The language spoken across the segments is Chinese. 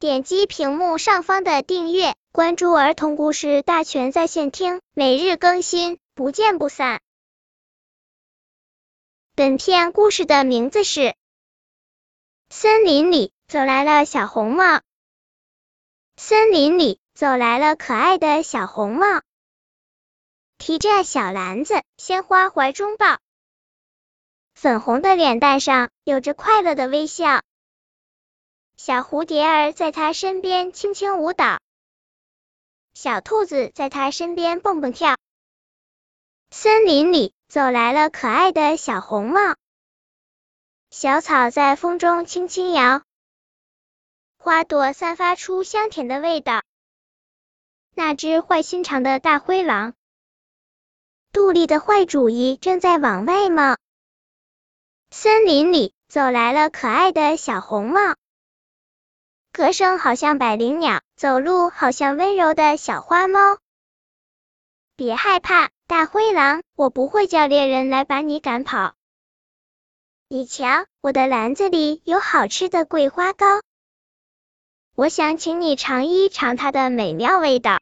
点击屏幕上方的订阅，关注儿童故事大全在线听，每日更新，不见不散。本片故事的名字是《森林里走来了小红帽》。森林里走来了可爱的小红帽，提着小篮子，鲜花怀中抱，粉红的脸蛋上有着快乐的微笑。小蝴蝶儿在它身边轻轻舞蹈，小兔子在它身边蹦蹦跳。森林里走来了可爱的小红帽，小草在风中轻轻摇，花朵散发出香甜的味道。那只坏心肠的大灰狼，肚里的坏主意正在往外冒。森林里走来了可爱的小红帽。歌声好像百灵鸟，走路好像温柔的小花猫。别害怕，大灰狼，我不会叫猎人来把你赶跑。你瞧，我的篮子里有好吃的桂花糕，我想请你尝一尝它的美妙味道。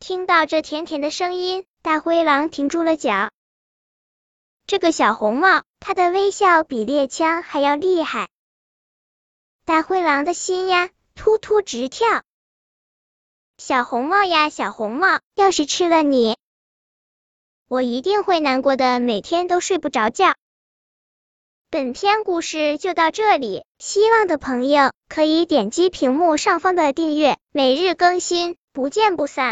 听到这甜甜的声音，大灰狼停住了脚。这个小红帽，它的微笑比猎枪还要厉害。大灰狼的心呀，突突直跳。小红帽呀，小红帽，要是吃了你，我一定会难过的，每天都睡不着觉。本篇故事就到这里，希望的朋友可以点击屏幕上方的订阅，每日更新，不见不散。